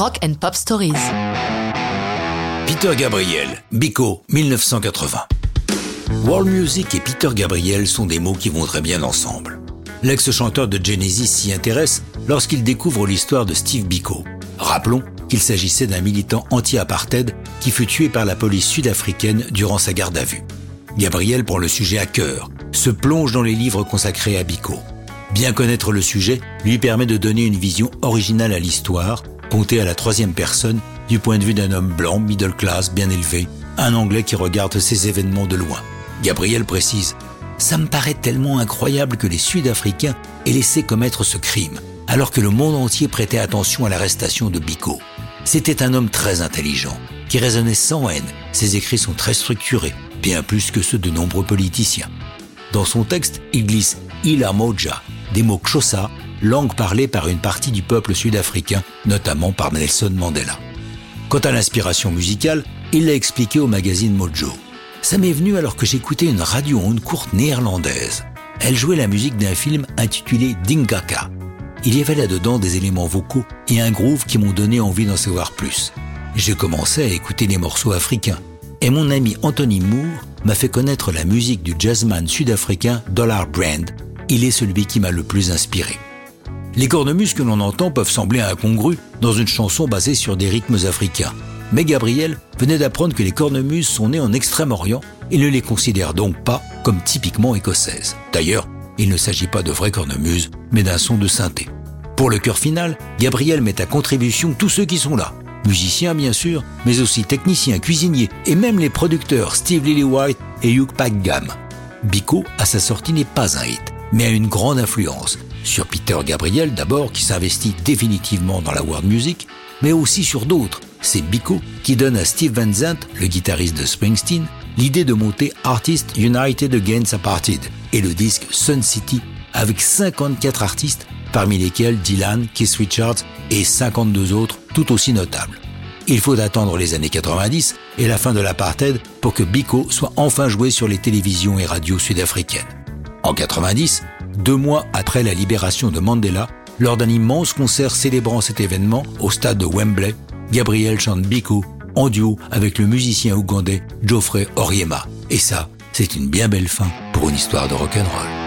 Rock and Pop Stories. Peter Gabriel, Biko, 1980. World Music et Peter Gabriel sont des mots qui vont très bien ensemble. L'ex-chanteur de Genesis s'y intéresse lorsqu'il découvre l'histoire de Steve Biko. Rappelons qu'il s'agissait d'un militant anti-apartheid qui fut tué par la police sud-africaine durant sa garde à vue. Gabriel prend le sujet à cœur, se plonge dans les livres consacrés à Biko. Bien connaître le sujet lui permet de donner une vision originale à l'histoire, contée à la troisième personne, du point de vue d'un homme blanc, middle class, bien élevé, un Anglais qui regarde ces événements de loin. Gabriel précise Ça me paraît tellement incroyable que les Sud-Africains aient laissé commettre ce crime, alors que le monde entier prêtait attention à l'arrestation de Biko. C'était un homme très intelligent, qui raisonnait sans haine. Ses écrits sont très structurés, bien plus que ceux de nombreux politiciens. Dans son texte, il glisse Ila Moja, des mots Xhosa, langue parlée par une partie du peuple sud-africain, notamment par Nelson Mandela. Quant à l'inspiration musicale, il l'a expliqué au magazine Mojo. Ça m'est venu alors que j'écoutais une radio onde courte néerlandaise. Elle jouait la musique d'un film intitulé Dingaka. Il y avait là-dedans des éléments vocaux et un groove qui m'ont donné envie d'en savoir plus. J'ai commencé à écouter les morceaux africains. Et mon ami Anthony Moore m'a fait connaître la musique du jazzman sud-africain Dollar Brand. Il est celui qui m'a le plus inspiré. Les cornemuses que l'on entend peuvent sembler incongrus dans une chanson basée sur des rythmes africains. Mais Gabriel venait d'apprendre que les cornemuses sont nées en Extrême-Orient et ne les considère donc pas comme typiquement écossaises. D'ailleurs, il ne s'agit pas de vraies cornemuses, mais d'un son de synthé. Pour le chœur final, Gabriel met à contribution tous ceux qui sont là. Musiciens bien sûr, mais aussi techniciens, cuisiniers et même les producteurs Steve Lillywhite et Hugh Packgam. Biko, à sa sortie, n'est pas un hit, mais a une grande influence sur Peter Gabriel d'abord qui s'investit définitivement dans la world music, mais aussi sur d'autres. C'est Biko qui donne à Steve Van Zandt, le guitariste de Springsteen, l'idée de monter Artists United Against Apartheid et le disque Sun City avec 54 artistes, parmi lesquels Dylan, Keith Richards et 52 autres tout aussi notables. Il faut attendre les années 90 et la fin de l'apartheid pour que Biko soit enfin joué sur les télévisions et radios sud-africaines. En 90, deux mois après la libération de Mandela, lors d'un immense concert célébrant cet événement au stade de Wembley, Gabriel chante Biko en duo avec le musicien ougandais Geoffrey Oriema. Et ça, c'est une bien belle fin pour une histoire de rock'n'roll.